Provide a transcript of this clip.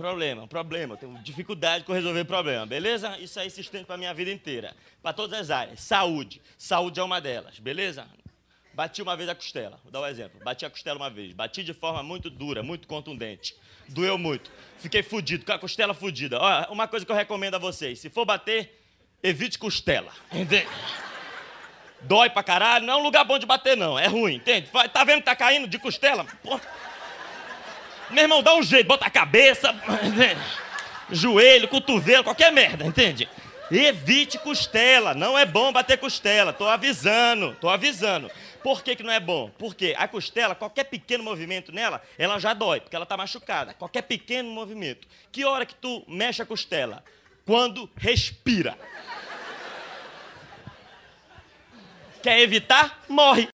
problema, eu tenho dificuldade com resolver problema, beleza? Isso aí se estende para minha vida inteira, para todas as áreas. Saúde, saúde é uma delas, beleza? Bati uma vez a costela, vou dar um exemplo. Bati a costela uma vez, bati de forma muito dura, muito contundente. Doeu muito. Fiquei fudido, com a costela fudida. Ó, uma coisa que eu recomendo a vocês: se for bater, evite costela. Entende? Dói pra caralho, não é um lugar bom de bater, não. É ruim, entende? Tá vendo que tá caindo de costela? Porra. Meu irmão, dá um jeito, bota a cabeça, joelho, cotovelo, qualquer merda, entende? Evite costela, não é bom bater costela, tô avisando, tô avisando. Por que, que não é bom? Porque a costela, qualquer pequeno movimento nela, ela já dói, porque ela está machucada. Qualquer pequeno movimento. Que hora que tu mexe a costela? Quando respira. Quer evitar? Morre.